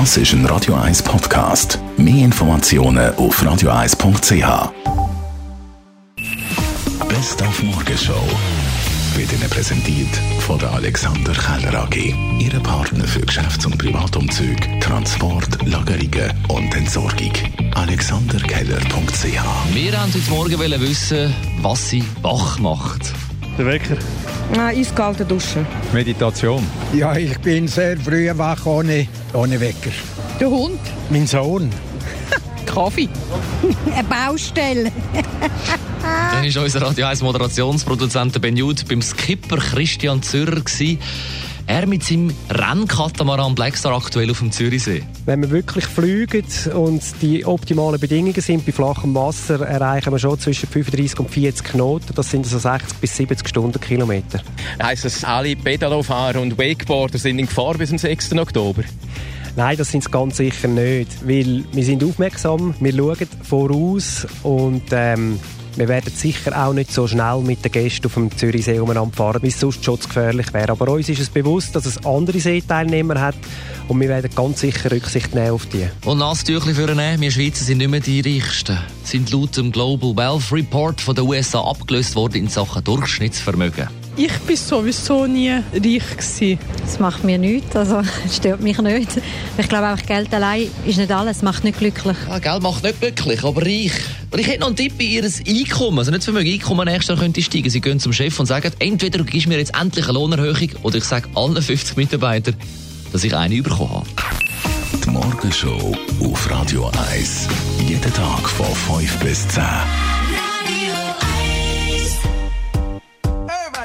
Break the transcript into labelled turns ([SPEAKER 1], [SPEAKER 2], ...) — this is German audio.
[SPEAKER 1] Das ist ein Radio 1 Podcast. Mehr Informationen auf radio1.ch. Best auf Morgenshow wird Ihnen präsentiert von der Alexander Keller AG. Ihre Partner für Geschäfts- und Privatumzug, Transport, Lagerungen und Entsorgung. AlexanderKeller.ch
[SPEAKER 2] Wir haben heute Morgen wollen wissen, was sie wach macht.
[SPEAKER 3] Der Wecker.
[SPEAKER 4] Nein, eiskalte Dusche.
[SPEAKER 3] Meditation.
[SPEAKER 5] Ja, ich bin sehr früh wach ohne, ohne Wecker.
[SPEAKER 4] Der Hund.
[SPEAKER 5] Mein Sohn.
[SPEAKER 4] Kaffee.
[SPEAKER 6] Eine Baustelle.
[SPEAKER 2] Dann war unser Radio 1 Moderationsproduzent Ben Jud beim Skipper Christian Zürcher. Gewesen. Er mit seinem Rennkatamaran Blackstar aktuell auf dem Zürichsee.
[SPEAKER 7] Wenn wir wirklich fliegen und die optimalen Bedingungen sind bei flachem Wasser, erreichen wir schon zwischen 35 und 40 Knoten. Das sind so 60 bis 70 Stundenkilometer.
[SPEAKER 8] Heißt das, alle Pedalofahrer und Wakeboarder sind in Gefahr bis zum 6. Oktober?
[SPEAKER 7] Nein, das sind es ganz sicher nicht, weil wir sind aufmerksam, wir schauen voraus und ähm, wir werden sicher auch nicht so schnell mit den Gästen auf dem Zürichsee umeinander fahren, wie es sonst schutzgefährlich wäre. Aber uns ist es bewusst, dass es andere Seeteilnehmer hat und wir werden ganz sicher Rücksicht nehmen auf die.
[SPEAKER 2] Und Nasstüchli für einen, wir Schweizer sind nicht mehr die Reichsten. Sind laut dem Global Wealth Report von den USA abgelöst worden in Sachen Durchschnittsvermögen.
[SPEAKER 9] Ich war sowieso nie reich. Gewesen.
[SPEAKER 6] Das macht mir nichts, also das stört mich nicht. Ich glaube auch, Geld allein ist nicht alles, macht nicht glücklich.
[SPEAKER 2] Ja, Geld macht nicht glücklich, aber reich. Und ich hätte noch einen Tipp bei Ihr Einkommen. Also nicht Vermögen, Einkommen nächstes Jahr könnte steigen. Sie gehen zum Chef und sagen, entweder du gibst mir jetzt endlich eine Lohnerhöhung oder ich sage allen 50 Mitarbeitern, dass ich eine bekommen habe.
[SPEAKER 1] Die Morgenshow auf Radio 1. Jeden Tag von 5 bis 10.